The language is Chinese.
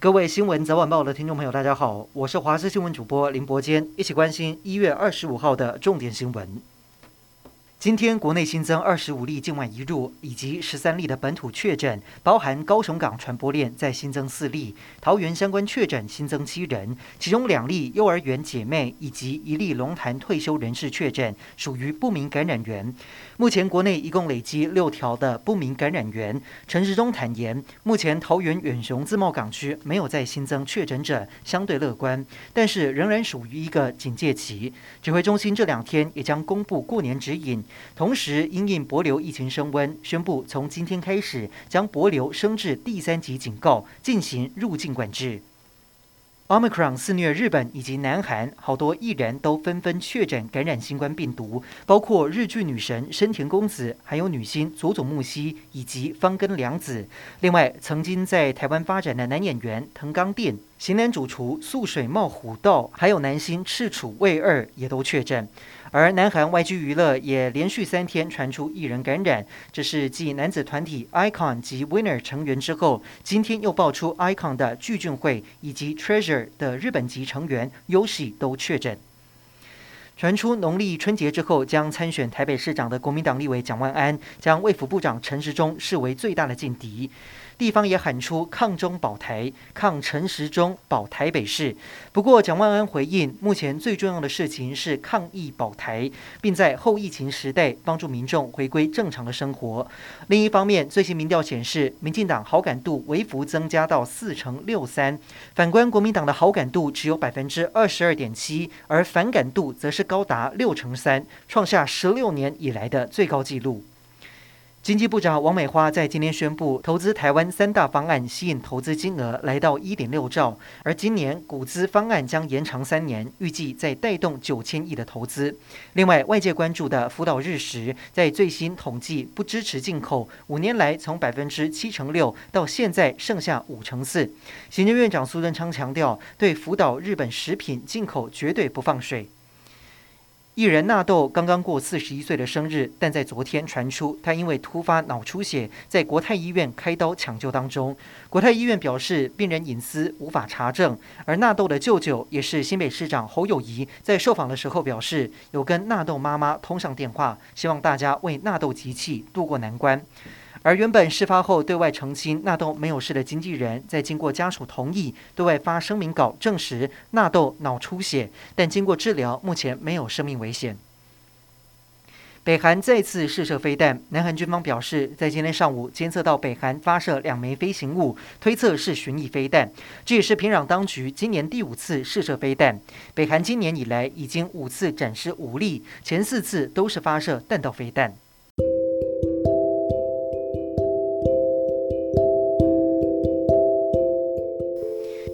各位新闻早晚报的听众朋友，大家好，我是华视新闻主播林伯坚，一起关心一月二十五号的重点新闻。今天国内新增二十五例境外移入，以及十三例的本土确诊，包含高雄港传播链再新增四例，桃园相关确诊新增七人，其中两例幼儿园姐妹以及一例龙潭退休人士确诊，属于不明感染源。目前国内一共累积六条的不明感染源。陈时中坦言，目前桃园远雄自贸港区没有再新增确诊者，相对乐观，但是仍然属于一个警戒期。指挥中心这两天也将公布过年指引。同时，因应帛流疫情升温，宣布从今天开始将帛流升至第三级警告，进行入境管制。Omicron 肆虐日本以及南韩，好多艺人都纷纷确诊感染新冠病毒，包括日剧女神深田恭子，还有女星佐佐木希以及芳根凉子。另外，曾经在台湾发展的男演员藤冈靛、型男主厨素水茂虎道，还有男星赤楚卫二也都确诊。而南韩 YG 娱乐也连续三天传出艺人感染，这是继男子团体 Icon 及 Winner 成员之后，今天又爆出 Icon 的具俊会以及 Treasure 的日本籍成员 Yoshi 都确诊。传出农历春节之后将参选台北市长的国民党立委蒋万安，将卫福部长陈时中视为最大的劲敌。地方也喊出抗中保台、抗陈时中保台北市。不过蒋万安回应，目前最重要的事情是抗疫保台，并在后疫情时代帮助民众回归正常的生活。另一方面，最新民调显示，民进党好感度微幅增加到四成六三，反观国民党的好感度只有百分之二十二点七，而反感度则是高达六成三，创下十六年以来的最高纪录。经济部长王美花在今天宣布，投资台湾三大方案吸引投资金额来到一点六兆，而今年股资方案将延长三年，预计再带动九千亿的投资。另外，外界关注的福岛日食，在最新统计不支持进口，五年来从百分之七成六到现在剩下五成四。行政院长苏贞昌强调，对福岛日本食品进口绝对不放水。艺人纳豆刚刚过四十一岁的生日，但在昨天传出他因为突发脑出血，在国泰医院开刀抢救当中。国泰医院表示，病人隐私无法查证。而纳豆的舅舅也是新北市长侯友谊，在受访的时候表示，有跟纳豆妈妈通上电话，希望大家为纳豆集气，渡过难关。而原本事发后对外澄清纳豆没有事的经纪人，在经过家属同意，对外发声明稿证实纳豆脑出血，但经过治疗，目前没有生命危险。北韩再次试射飞弹，南韩军方表示，在今天上午监测到北韩发射两枚飞行物，推测是巡弋飞弹。这也是平壤当局今年第五次试射飞弹。北韩今年以来已经五次展示武力，前四次都是发射弹道飞弹。